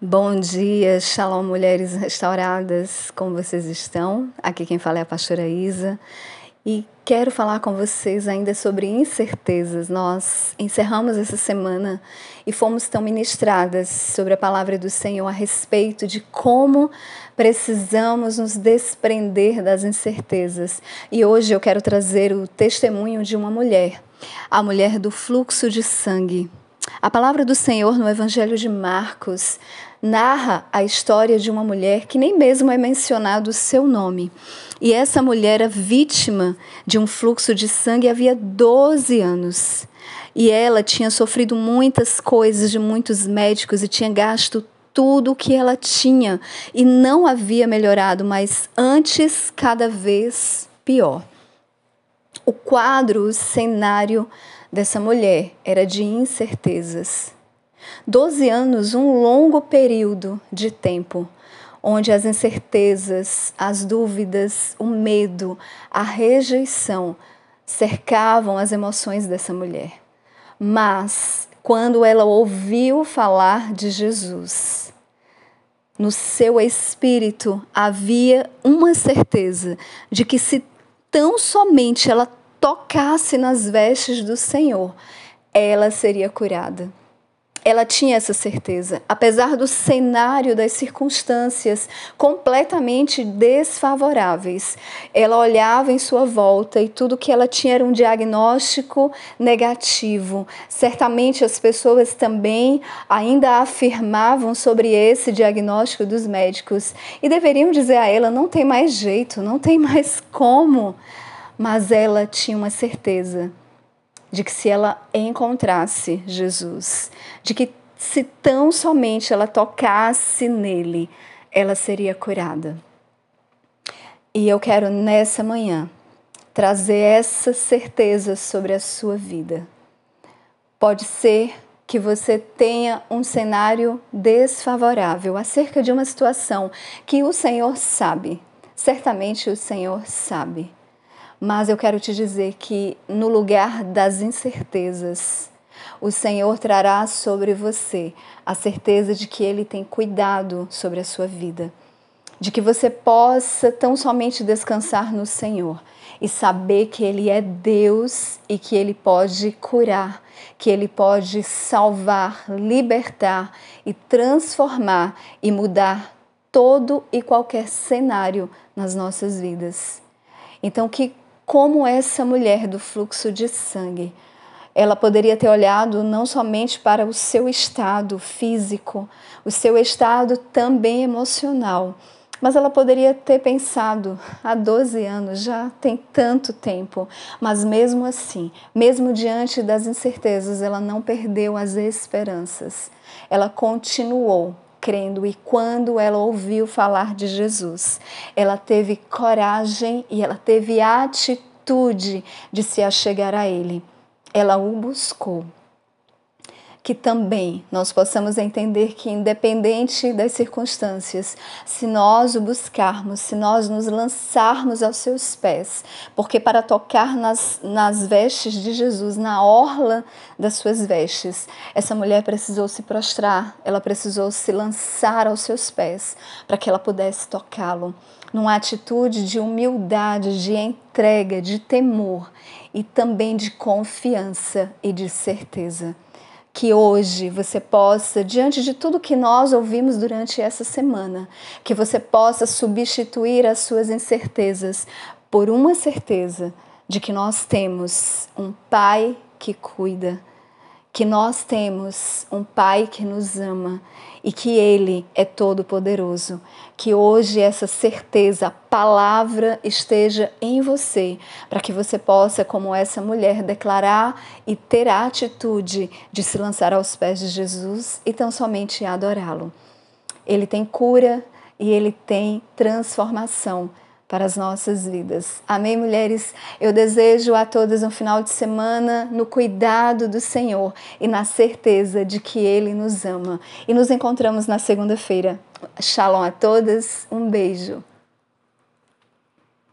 Bom dia, Shalom Mulheres Restauradas, como vocês estão? Aqui quem fala é a pastora Isa e quero falar com vocês ainda sobre incertezas. Nós encerramos essa semana e fomos tão ministradas sobre a palavra do Senhor a respeito de como precisamos nos desprender das incertezas. E hoje eu quero trazer o testemunho de uma mulher, a mulher do fluxo de sangue. A palavra do Senhor no Evangelho de Marcos narra a história de uma mulher que nem mesmo é mencionado o seu nome. E essa mulher era vítima de um fluxo de sangue havia 12 anos. E ela tinha sofrido muitas coisas de muitos médicos e tinha gasto tudo o que ela tinha e não havia melhorado, mas antes cada vez pior. O quadro, o cenário dessa mulher era de incertezas. Doze anos, um longo período de tempo, onde as incertezas, as dúvidas, o medo, a rejeição cercavam as emoções dessa mulher. Mas, quando ela ouviu falar de Jesus, no seu espírito havia uma certeza de que se tão somente ela tocasse nas vestes do Senhor, ela seria curada. Ela tinha essa certeza, apesar do cenário das circunstâncias completamente desfavoráveis. Ela olhava em sua volta e tudo que ela tinha era um diagnóstico negativo. Certamente as pessoas também ainda afirmavam sobre esse diagnóstico dos médicos e deveriam dizer a ela: não tem mais jeito, não tem mais como mas ela tinha uma certeza de que se ela encontrasse Jesus, de que se tão somente ela tocasse nele, ela seria curada. E eu quero nessa manhã trazer essa certeza sobre a sua vida. Pode ser que você tenha um cenário desfavorável acerca de uma situação que o Senhor sabe, certamente o Senhor sabe. Mas eu quero te dizer que no lugar das incertezas, o Senhor trará sobre você a certeza de que Ele tem cuidado sobre a sua vida, de que você possa tão somente descansar no Senhor e saber que Ele é Deus e que Ele pode curar, que Ele pode salvar, libertar e transformar e mudar todo e qualquer cenário nas nossas vidas. Então, que como essa mulher do fluxo de sangue. Ela poderia ter olhado não somente para o seu estado físico, o seu estado também emocional, mas ela poderia ter pensado, há 12 anos, já tem tanto tempo, mas mesmo assim, mesmo diante das incertezas, ela não perdeu as esperanças. Ela continuou crendo e quando ela ouviu falar de Jesus, ela teve coragem e ela teve atitude de se achegar a Ele. Ela o buscou que também nós possamos entender que, independente das circunstâncias, se nós o buscarmos, se nós nos lançarmos aos seus pés, porque para tocar nas, nas vestes de Jesus, na orla das suas vestes, essa mulher precisou se prostrar, ela precisou se lançar aos seus pés para que ela pudesse tocá-lo, numa atitude de humildade, de entrega, de temor e também de confiança e de certeza que hoje você possa, diante de tudo que nós ouvimos durante essa semana, que você possa substituir as suas incertezas por uma certeza de que nós temos um Pai que cuida, que nós temos um Pai que nos ama e que Ele é todo-poderoso. Que hoje essa certeza, a palavra esteja em você, para que você possa, como essa mulher, declarar e ter a atitude de se lançar aos pés de Jesus e tão somente adorá-lo. Ele tem cura e ele tem transformação para as nossas vidas. Amém, mulheres? Eu desejo a todas um final de semana no cuidado do Senhor e na certeza de que Ele nos ama. E nos encontramos na segunda-feira. Shalom a todas, um beijo.